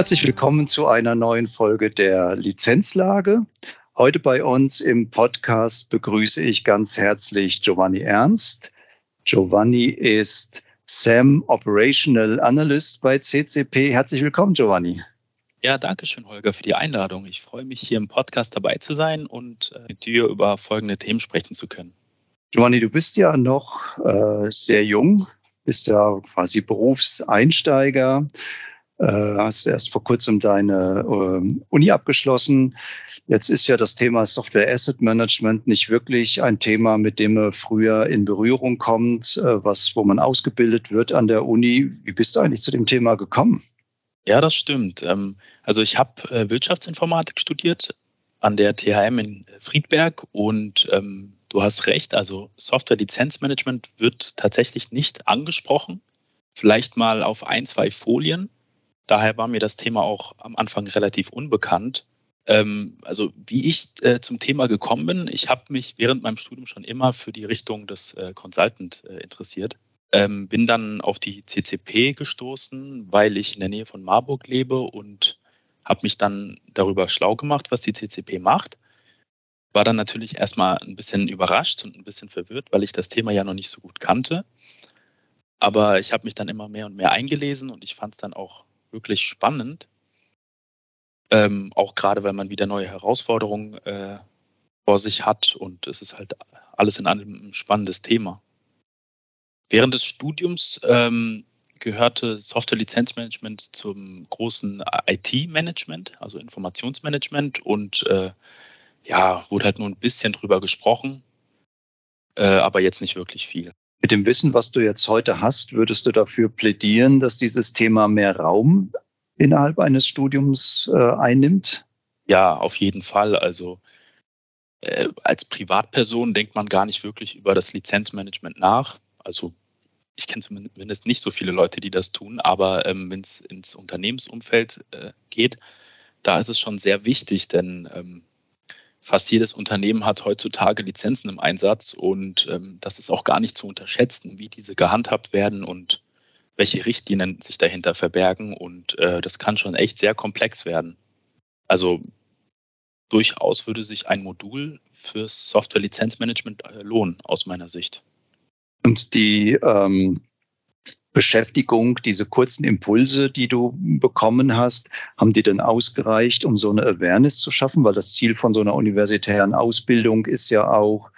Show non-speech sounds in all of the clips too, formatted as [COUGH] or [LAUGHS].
Herzlich willkommen zu einer neuen Folge der Lizenzlage. Heute bei uns im Podcast begrüße ich ganz herzlich Giovanni Ernst. Giovanni ist SAM Operational Analyst bei CCP. Herzlich willkommen, Giovanni. Ja, danke schön, Holger, für die Einladung. Ich freue mich, hier im Podcast dabei zu sein und äh, mit dir über folgende Themen sprechen zu können. Giovanni, du bist ja noch äh, sehr jung, bist ja quasi Berufseinsteiger, äh, hast erst vor kurzem deine äh, Uni abgeschlossen. Jetzt ist ja das Thema Software Asset Management nicht wirklich ein Thema, mit dem man früher in Berührung kommt, äh, was, wo man ausgebildet wird an der Uni. Wie bist du eigentlich zu dem Thema gekommen? Ja, das stimmt. Ähm, also ich habe äh, Wirtschaftsinformatik studiert an der THM in Friedberg und ähm, du hast recht, also Software-Lizenzmanagement wird tatsächlich nicht angesprochen. Vielleicht mal auf ein, zwei Folien. Daher war mir das Thema auch am Anfang relativ unbekannt. Ähm, also wie ich äh, zum Thema gekommen bin, ich habe mich während meinem Studium schon immer für die Richtung des äh, Consultant äh, interessiert. Ähm, bin dann auf die CCP gestoßen, weil ich in der Nähe von Marburg lebe und habe mich dann darüber schlau gemacht, was die CCP macht. War dann natürlich erstmal ein bisschen überrascht und ein bisschen verwirrt, weil ich das Thema ja noch nicht so gut kannte. Aber ich habe mich dann immer mehr und mehr eingelesen und ich fand es dann auch wirklich spannend. Ähm, auch gerade, wenn man wieder neue Herausforderungen äh, vor sich hat und es ist halt alles in allem ein spannendes Thema. Während des Studiums ähm, gehörte Software-Lizenzmanagement zum großen IT-Management, also Informationsmanagement und äh, ja, wurde halt nur ein bisschen drüber gesprochen, äh, aber jetzt nicht wirklich viel. Mit dem Wissen, was du jetzt heute hast, würdest du dafür plädieren, dass dieses Thema mehr Raum innerhalb eines Studiums äh, einnimmt? Ja, auf jeden Fall. Also äh, als Privatperson denkt man gar nicht wirklich über das Lizenzmanagement nach. Also ich kenne zumindest nicht so viele Leute, die das tun, aber ähm, wenn es ins Unternehmensumfeld äh, geht, da ist es schon sehr wichtig, denn ähm, fast jedes Unternehmen hat heutzutage Lizenzen im Einsatz und ähm, das ist auch gar nicht zu unterschätzen, wie diese gehandhabt werden und welche Richtlinien sich dahinter verbergen. Und äh, das kann schon echt sehr komplex werden. Also durchaus würde sich ein Modul fürs Software-Lizenzmanagement äh, lohnen, aus meiner Sicht. Und die ähm, Beschäftigung, diese kurzen Impulse, die du bekommen hast, haben die denn ausgereicht, um so eine Awareness zu schaffen? Weil das Ziel von so einer universitären Ausbildung ist ja auch,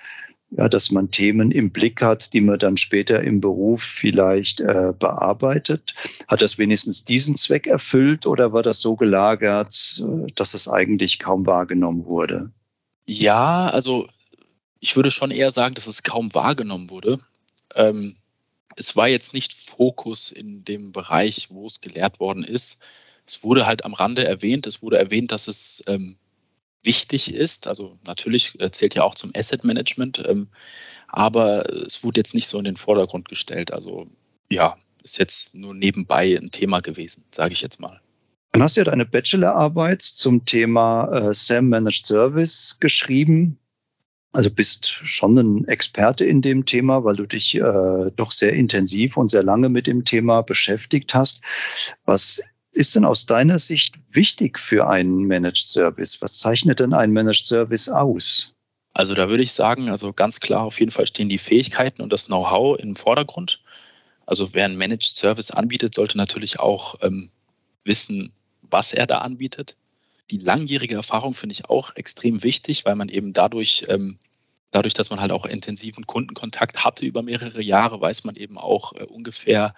ja, dass man Themen im Blick hat, die man dann später im Beruf vielleicht äh, bearbeitet. Hat das wenigstens diesen Zweck erfüllt oder war das so gelagert, äh, dass es eigentlich kaum wahrgenommen wurde? Ja, also ich würde schon eher sagen, dass es kaum wahrgenommen wurde. Ähm, es war jetzt nicht Fokus in dem Bereich, wo es gelehrt worden ist. Es wurde halt am Rande erwähnt. Es wurde erwähnt, dass es ähm, wichtig ist. Also natürlich äh, zählt ja auch zum Asset Management, ähm, aber es wurde jetzt nicht so in den Vordergrund gestellt. Also ja, ist jetzt nur nebenbei ein Thema gewesen, sage ich jetzt mal. Dann hast du ja deine Bachelorarbeit zum Thema äh, SAM Managed Service geschrieben. Also bist schon ein Experte in dem Thema, weil du dich äh, doch sehr intensiv und sehr lange mit dem Thema beschäftigt hast. Was ist denn aus deiner Sicht wichtig für einen Managed Service? Was zeichnet denn ein Managed Service aus? Also da würde ich sagen, also ganz klar auf jeden Fall stehen die Fähigkeiten und das Know-how im Vordergrund. Also wer einen Managed Service anbietet, sollte natürlich auch ähm, wissen, was er da anbietet die langjährige Erfahrung finde ich auch extrem wichtig, weil man eben dadurch, ähm, dadurch, dass man halt auch intensiven Kundenkontakt hatte über mehrere Jahre, weiß man eben auch äh, ungefähr,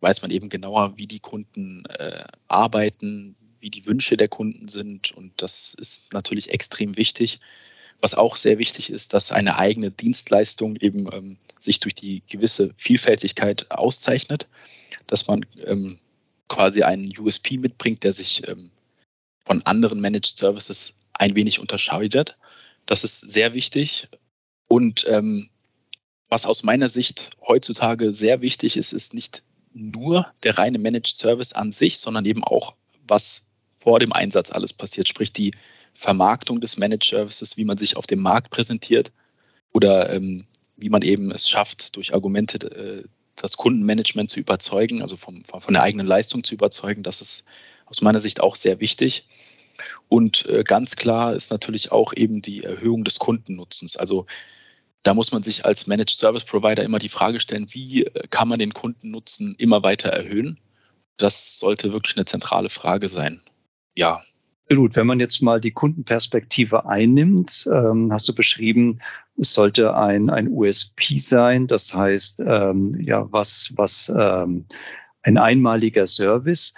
weiß man eben genauer, wie die Kunden äh, arbeiten, wie die Wünsche der Kunden sind. Und das ist natürlich extrem wichtig. Was auch sehr wichtig ist, dass eine eigene Dienstleistung eben ähm, sich durch die gewisse Vielfältigkeit auszeichnet, dass man ähm, quasi einen USP mitbringt, der sich ähm, von anderen Managed Services ein wenig unterscheidet. Das ist sehr wichtig. Und ähm, was aus meiner Sicht heutzutage sehr wichtig ist, ist nicht nur der reine Managed Service an sich, sondern eben auch, was vor dem Einsatz alles passiert, sprich die Vermarktung des Managed Services, wie man sich auf dem Markt präsentiert oder ähm, wie man eben es schafft, durch Argumente äh, das Kundenmanagement zu überzeugen, also vom, von, der eigenen Leistung zu überzeugen. Das ist aus meiner Sicht auch sehr wichtig. Und äh, ganz klar ist natürlich auch eben die Erhöhung des Kundennutzens. Also da muss man sich als Managed Service Provider immer die Frage stellen, wie äh, kann man den Kundennutzen immer weiter erhöhen? Das sollte wirklich eine zentrale Frage sein. Ja. Absolut. Wenn man jetzt mal die Kundenperspektive einnimmt, ähm, hast du beschrieben, es sollte ein, ein USP sein, das heißt, ähm, ja, was, was ähm, ein einmaliger Service.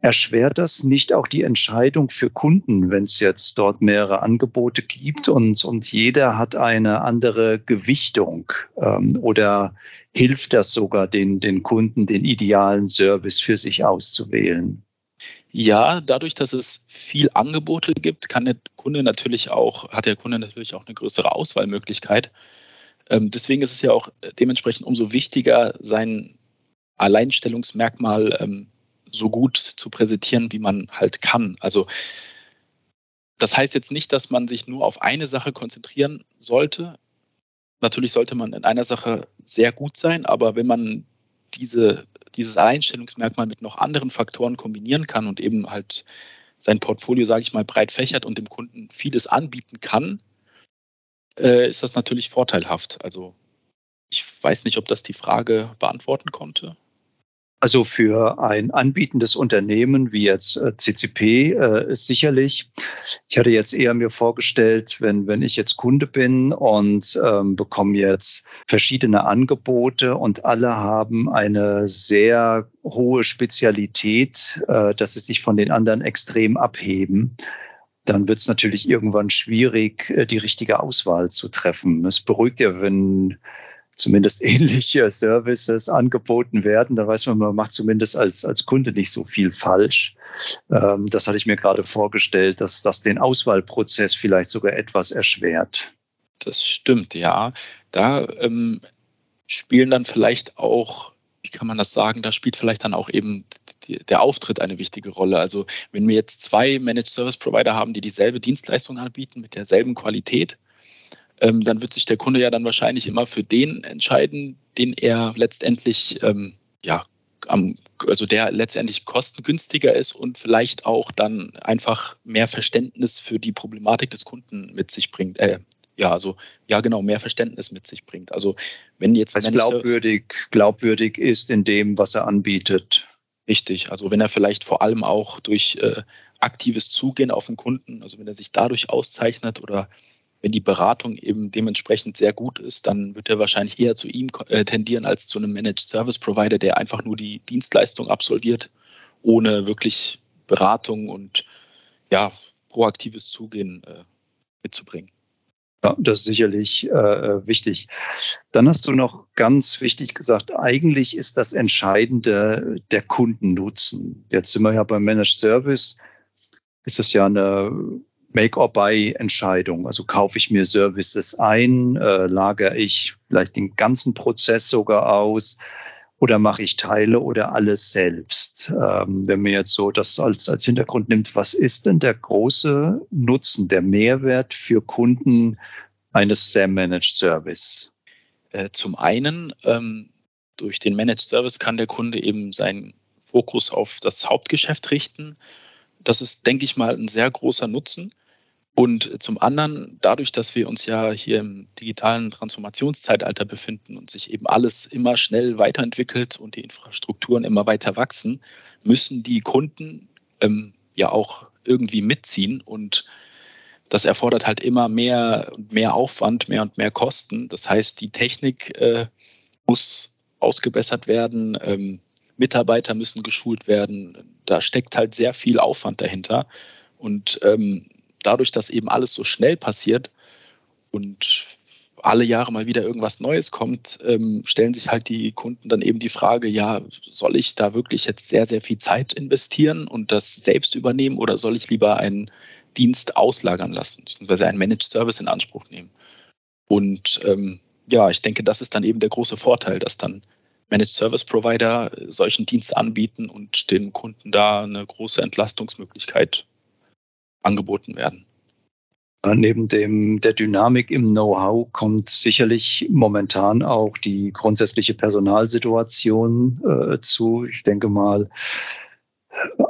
Erschwert das nicht auch die Entscheidung für Kunden, wenn es jetzt dort mehrere Angebote gibt und, und jeder hat eine andere Gewichtung? Ähm, oder hilft das sogar den, den Kunden, den idealen Service für sich auszuwählen? Ja, dadurch, dass es viel Angebote gibt, kann der Kunde natürlich auch, hat der Kunde natürlich auch eine größere Auswahlmöglichkeit. Ähm, deswegen ist es ja auch dementsprechend umso wichtiger, sein Alleinstellungsmerkmal ähm, so gut zu präsentieren, wie man halt kann. Also das heißt jetzt nicht, dass man sich nur auf eine Sache konzentrieren sollte. Natürlich sollte man in einer Sache sehr gut sein, aber wenn man diese, dieses Alleinstellungsmerkmal mit noch anderen Faktoren kombinieren kann und eben halt sein Portfolio, sage ich mal, breit fächert und dem Kunden vieles anbieten kann, äh, ist das natürlich vorteilhaft. Also ich weiß nicht, ob das die Frage beantworten konnte. Also für ein anbietendes Unternehmen wie jetzt äh, CCP äh, ist sicherlich. Ich hatte jetzt eher mir vorgestellt, wenn, wenn ich jetzt Kunde bin und ähm, bekomme jetzt verschiedene Angebote und alle haben eine sehr hohe Spezialität, äh, dass sie sich von den anderen extrem abheben dann wird es natürlich irgendwann schwierig, äh, die richtige Auswahl zu treffen. Es beruhigt ja, wenn zumindest [LAUGHS] ähnliche Services angeboten werden. Da weiß man, man macht zumindest als, als Kunde nicht so viel falsch. Ähm, das hatte ich mir gerade vorgestellt, dass das den Auswahlprozess vielleicht sogar etwas erschwert. Das stimmt, ja. Da ähm, spielen dann vielleicht auch, wie kann man das sagen, da spielt vielleicht dann auch eben der Auftritt eine wichtige Rolle. Also wenn wir jetzt zwei Managed Service Provider haben, die dieselbe Dienstleistung anbieten mit derselben Qualität, ähm, dann wird sich der Kunde ja dann wahrscheinlich immer für den entscheiden, den er letztendlich, ähm, ja, am, also der letztendlich kostengünstiger ist und vielleicht auch dann einfach mehr Verständnis für die Problematik des Kunden mit sich bringt. Äh, ja, also ja genau, mehr Verständnis mit sich bringt. Also wenn jetzt also glaubwürdig, glaubwürdig ist in dem, was er anbietet. Richtig, also wenn er vielleicht vor allem auch durch äh, aktives Zugehen auf den Kunden, also wenn er sich dadurch auszeichnet oder wenn die Beratung eben dementsprechend sehr gut ist, dann wird er wahrscheinlich eher zu ihm äh, tendieren als zu einem Managed Service Provider, der einfach nur die Dienstleistung absolviert, ohne wirklich Beratung und ja, proaktives Zugehen äh, mitzubringen. Ja, das ist sicherlich äh, wichtig. Dann hast du noch ganz wichtig gesagt, eigentlich ist das Entscheidende der Kundennutzen. Jetzt sind wir ja beim Managed Service, ist das ja eine Make-or-Buy-Entscheidung. Also kaufe ich mir Services ein, äh, lagere ich vielleicht den ganzen Prozess sogar aus oder mache ich Teile oder alles selbst? Ähm, wenn man jetzt so das als, als Hintergrund nimmt, was ist denn der große Nutzen, der Mehrwert für Kunden eines SAM-Managed Service? Äh, zum einen, ähm, durch den Managed Service kann der Kunde eben seinen Fokus auf das Hauptgeschäft richten. Das ist, denke ich mal, ein sehr großer Nutzen. Und zum anderen, dadurch, dass wir uns ja hier im digitalen Transformationszeitalter befinden und sich eben alles immer schnell weiterentwickelt und die Infrastrukturen immer weiter wachsen, müssen die Kunden ähm, ja auch irgendwie mitziehen. Und das erfordert halt immer mehr und mehr Aufwand, mehr und mehr Kosten. Das heißt, die Technik äh, muss ausgebessert werden. Ähm, Mitarbeiter müssen geschult werden. Da steckt halt sehr viel Aufwand dahinter. Und ähm, dadurch, dass eben alles so schnell passiert und alle Jahre mal wieder irgendwas Neues kommt, ähm, stellen sich halt die Kunden dann eben die Frage, ja, soll ich da wirklich jetzt sehr, sehr viel Zeit investieren und das selbst übernehmen oder soll ich lieber einen Dienst auslagern lassen, beziehungsweise einen Managed Service in Anspruch nehmen? Und ähm, ja, ich denke, das ist dann eben der große Vorteil, dass dann Managed Service Provider solchen Dienst anbieten und den Kunden da eine große Entlastungsmöglichkeit angeboten werden. Neben dem, der Dynamik im Know-how kommt sicherlich momentan auch die grundsätzliche Personalsituation äh, zu. Ich denke mal,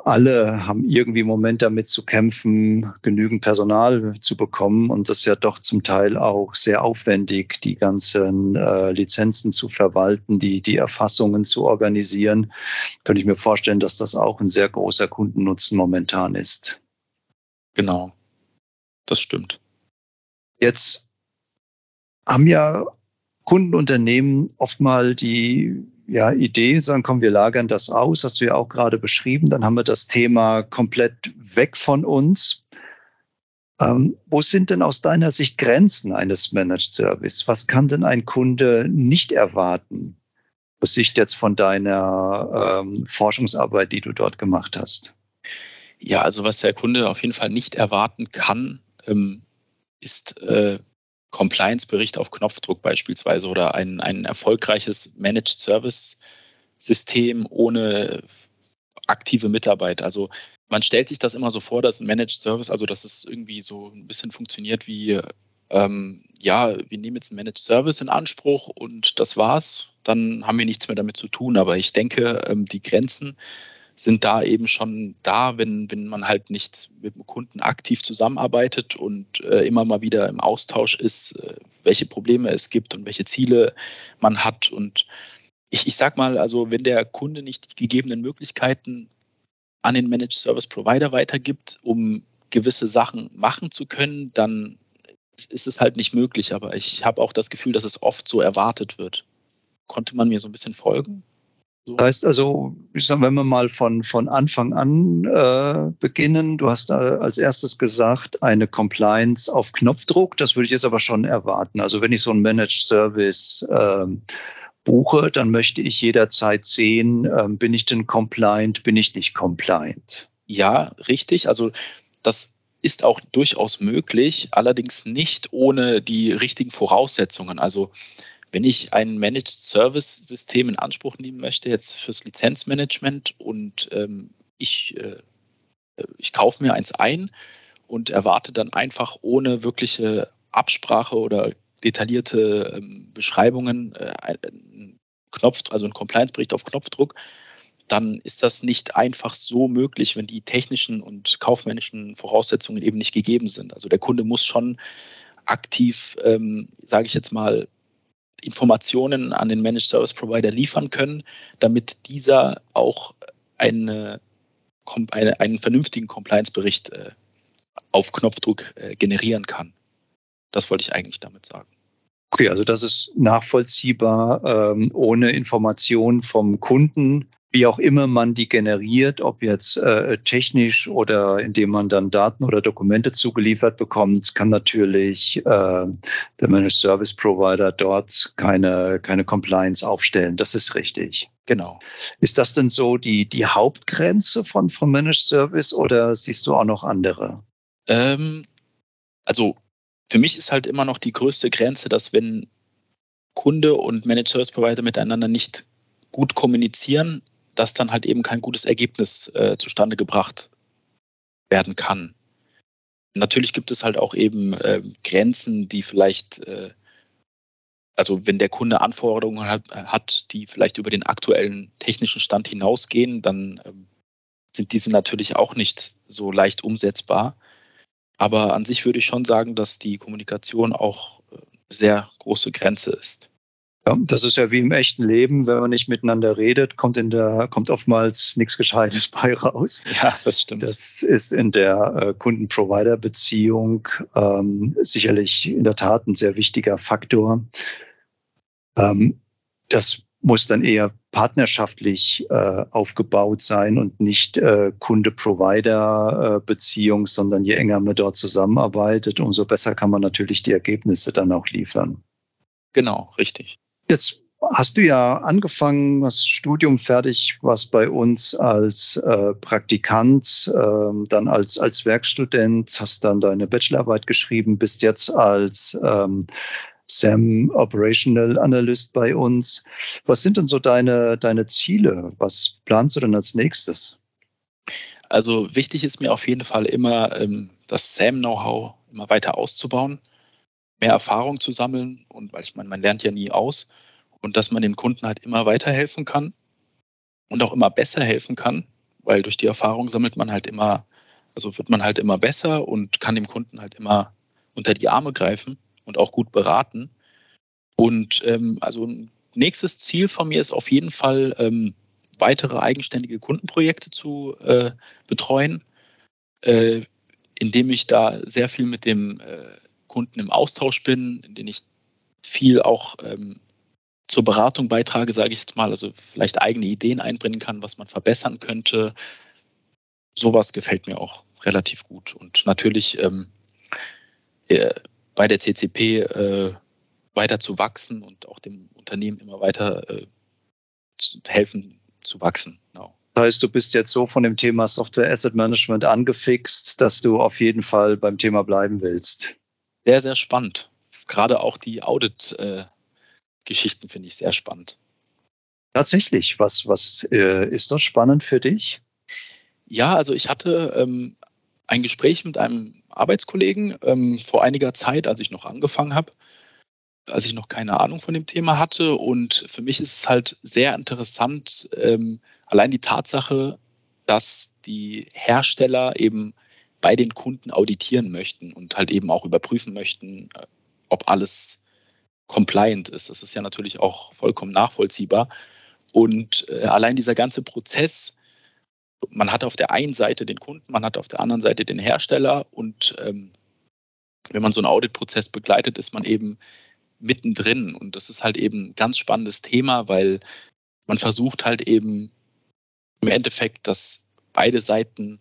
alle haben irgendwie im Moment damit zu kämpfen, genügend Personal zu bekommen. Und das ist ja doch zum Teil auch sehr aufwendig, die ganzen äh, Lizenzen zu verwalten, die, die Erfassungen zu organisieren. Könnte ich mir vorstellen, dass das auch ein sehr großer Kundennutzen momentan ist. Genau, das stimmt. Jetzt haben ja Kundenunternehmen oft mal die ja, Idee, sagen, komm, wir lagern das aus, hast du ja auch gerade beschrieben, dann haben wir das Thema komplett weg von uns. Ähm, wo sind denn aus deiner Sicht Grenzen eines Managed Service? Was kann denn ein Kunde nicht erwarten, aus Sicht jetzt von deiner ähm, Forschungsarbeit, die du dort gemacht hast? Ja, also was der Kunde auf jeden Fall nicht erwarten kann, ähm, ist äh, Compliance-Bericht auf Knopfdruck beispielsweise oder ein, ein erfolgreiches Managed Service-System ohne aktive Mitarbeit. Also man stellt sich das immer so vor, dass ein Managed Service, also dass es irgendwie so ein bisschen funktioniert wie, ähm, ja, wir nehmen jetzt einen Managed Service in Anspruch und das war's, dann haben wir nichts mehr damit zu tun. Aber ich denke, ähm, die Grenzen sind da eben schon da, wenn, wenn man halt nicht mit dem Kunden aktiv zusammenarbeitet und äh, immer mal wieder im Austausch ist, äh, welche Probleme es gibt und welche Ziele man hat. Und ich, ich sag mal, also wenn der Kunde nicht die gegebenen Möglichkeiten an den Managed Service Provider weitergibt, um gewisse Sachen machen zu können, dann ist es halt nicht möglich. Aber ich habe auch das Gefühl, dass es oft so erwartet wird. Konnte man mir so ein bisschen folgen? Das heißt also, ich sag, wenn wir mal von, von Anfang an äh, beginnen, du hast äh, als erstes gesagt, eine Compliance auf Knopfdruck. Das würde ich jetzt aber schon erwarten. Also wenn ich so einen Managed Service äh, buche, dann möchte ich jederzeit sehen, ähm, bin ich denn compliant, bin ich nicht compliant. Ja, richtig. Also das ist auch durchaus möglich, allerdings nicht ohne die richtigen Voraussetzungen. Also wenn ich ein Managed Service System in Anspruch nehmen möchte, jetzt fürs Lizenzmanagement und ähm, ich, äh, ich kaufe mir eins ein und erwarte dann einfach ohne wirkliche Absprache oder detaillierte ähm, Beschreibungen äh, einen Knopf, also einen Compliance-Bericht auf Knopfdruck, dann ist das nicht einfach so möglich, wenn die technischen und kaufmännischen Voraussetzungen eben nicht gegeben sind. Also der Kunde muss schon aktiv, ähm, sage ich jetzt mal, Informationen an den Managed Service Provider liefern können, damit dieser auch eine, eine einen vernünftigen Compliance-Bericht äh, auf Knopfdruck äh, generieren kann. Das wollte ich eigentlich damit sagen. Okay, also das ist nachvollziehbar ähm, ohne Information vom Kunden wie auch immer man die generiert, ob jetzt äh, technisch oder indem man dann Daten oder Dokumente zugeliefert bekommt, kann natürlich äh, der Managed Service Provider dort keine, keine Compliance aufstellen. Das ist richtig. Genau. Ist das denn so die, die Hauptgrenze von, von Managed Service oder siehst du auch noch andere? Ähm, also für mich ist halt immer noch die größte Grenze, dass wenn Kunde und Managed Service Provider miteinander nicht gut kommunizieren, dass dann halt eben kein gutes Ergebnis äh, zustande gebracht werden kann. Natürlich gibt es halt auch eben äh, Grenzen, die vielleicht, äh, also wenn der Kunde Anforderungen hat, hat, die vielleicht über den aktuellen technischen Stand hinausgehen, dann ähm, sind diese natürlich auch nicht so leicht umsetzbar. Aber an sich würde ich schon sagen, dass die Kommunikation auch äh, sehr große Grenze ist. Ja, das ist ja wie im echten Leben, wenn man nicht miteinander redet, kommt in der, kommt oftmals nichts Gescheites [LAUGHS] bei raus. Ja, das stimmt. Das ist in der äh, Kunden-Provider-Beziehung ähm, sicherlich in der Tat ein sehr wichtiger Faktor. Ähm, das muss dann eher partnerschaftlich äh, aufgebaut sein und nicht äh, Kunde-Provider-Beziehung, sondern je enger man dort zusammenarbeitet, umso besser kann man natürlich die Ergebnisse dann auch liefern. Genau, richtig. Jetzt hast du ja angefangen, hast Studium fertig, warst bei uns als äh, Praktikant, äh, dann als, als Werkstudent, hast dann deine Bachelorarbeit geschrieben, bist jetzt als ähm, SAM Operational Analyst bei uns. Was sind denn so deine, deine Ziele? Was planst du denn als nächstes? Also wichtig ist mir auf jeden Fall immer, ähm, das SAM-Know-how immer weiter auszubauen, mehr Erfahrung zu sammeln und weil ich meine, man lernt ja nie aus und dass man den Kunden halt immer weiterhelfen kann und auch immer besser helfen kann, weil durch die Erfahrung sammelt man halt immer, also wird man halt immer besser und kann dem Kunden halt immer unter die Arme greifen und auch gut beraten. Und ähm, also ein nächstes Ziel von mir ist auf jeden Fall, ähm, weitere eigenständige Kundenprojekte zu äh, betreuen, äh, indem ich da sehr viel mit dem äh, Kunden im Austausch bin, in dem ich viel auch ähm, zur Beratung beitrage, sage ich jetzt mal, also vielleicht eigene Ideen einbringen kann, was man verbessern könnte. Sowas gefällt mir auch relativ gut. Und natürlich ähm, äh, bei der CCP äh, weiter zu wachsen und auch dem Unternehmen immer weiter äh, zu helfen zu wachsen. Genau. Das heißt, du bist jetzt so von dem Thema Software Asset Management angefixt, dass du auf jeden Fall beim Thema bleiben willst. Sehr, sehr spannend. Gerade auch die Audit-Geschichten äh, finde ich sehr spannend. Tatsächlich, was, was äh, ist das spannend für dich? Ja, also ich hatte ähm, ein Gespräch mit einem Arbeitskollegen ähm, vor einiger Zeit, als ich noch angefangen habe, als ich noch keine Ahnung von dem Thema hatte. Und für mich ist es halt sehr interessant, ähm, allein die Tatsache, dass die Hersteller eben bei den Kunden auditieren möchten und halt eben auch überprüfen möchten, äh, ob alles compliant ist. Das ist ja natürlich auch vollkommen nachvollziehbar. Und äh, allein dieser ganze Prozess, man hat auf der einen Seite den Kunden, man hat auf der anderen Seite den Hersteller und ähm, wenn man so einen Auditprozess begleitet, ist man eben mittendrin und das ist halt eben ein ganz spannendes Thema, weil man versucht halt eben im Endeffekt, dass beide Seiten,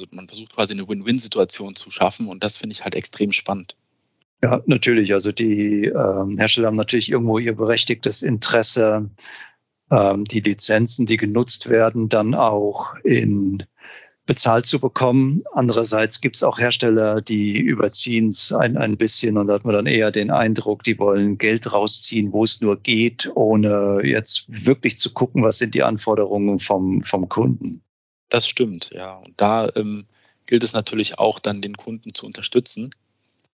also man versucht quasi eine Win-Win-Situation zu schaffen und das finde ich halt extrem spannend. Ja, natürlich. Also die ähm, Hersteller haben natürlich irgendwo ihr berechtigtes Interesse, ähm, die Lizenzen, die genutzt werden, dann auch in bezahlt zu bekommen. Andererseits gibt es auch Hersteller, die überziehen es ein, ein bisschen und da hat man dann eher den Eindruck, die wollen Geld rausziehen, wo es nur geht, ohne jetzt wirklich zu gucken, was sind die Anforderungen vom, vom Kunden. Das stimmt, ja. Und da ähm, gilt es natürlich auch dann den Kunden zu unterstützen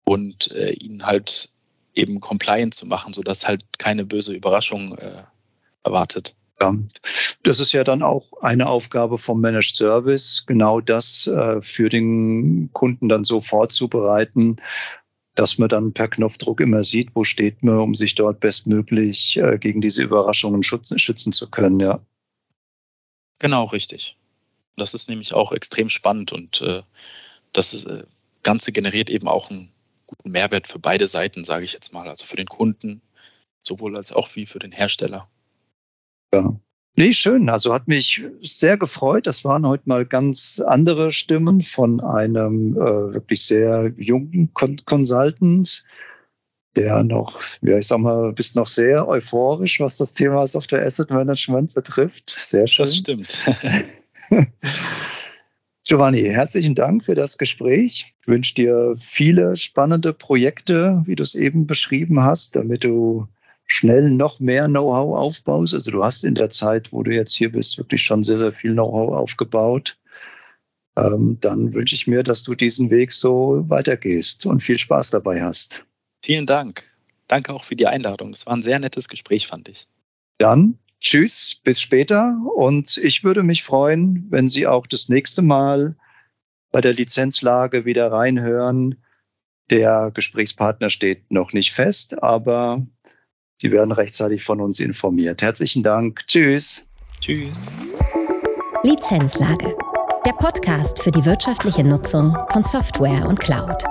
und äh, ihn halt eben compliant zu machen, sodass halt keine böse Überraschung äh, erwartet. Ja, das ist ja dann auch eine Aufgabe vom Managed Service, genau das äh, für den Kunden dann so vorzubereiten, dass man dann per Knopfdruck immer sieht, wo steht man, um sich dort bestmöglich äh, gegen diese Überraschungen schützen, schützen zu können, ja. Genau, richtig. Das ist nämlich auch extrem spannend und äh, das ist, äh, Ganze generiert eben auch einen guten Mehrwert für beide Seiten, sage ich jetzt mal, also für den Kunden sowohl als auch wie für den Hersteller. Ja. Nee, schön. Also hat mich sehr gefreut. Das waren heute mal ganz andere Stimmen von einem äh, wirklich sehr jungen Con Consultant, der noch, ja, ich sag mal, bist noch sehr euphorisch, was das Thema Software Asset Management betrifft. Sehr schön. Das stimmt. [LAUGHS] [LAUGHS] Giovanni, herzlichen Dank für das Gespräch. Ich wünsche dir viele spannende Projekte, wie du es eben beschrieben hast, damit du schnell noch mehr Know-how aufbaust. Also du hast in der Zeit, wo du jetzt hier bist, wirklich schon sehr, sehr viel Know-how aufgebaut. Ähm, dann wünsche ich mir, dass du diesen Weg so weitergehst und viel Spaß dabei hast. Vielen Dank. Danke auch für die Einladung. Das war ein sehr nettes Gespräch, fand ich. Dann tschüss, bis später. Und ich würde mich freuen, wenn Sie auch das nächste Mal bei der Lizenzlage wieder reinhören. Der Gesprächspartner steht noch nicht fest, aber Sie werden rechtzeitig von uns informiert. Herzlichen Dank. Tschüss. Tschüss. Lizenzlage. Der Podcast für die wirtschaftliche Nutzung von Software und Cloud.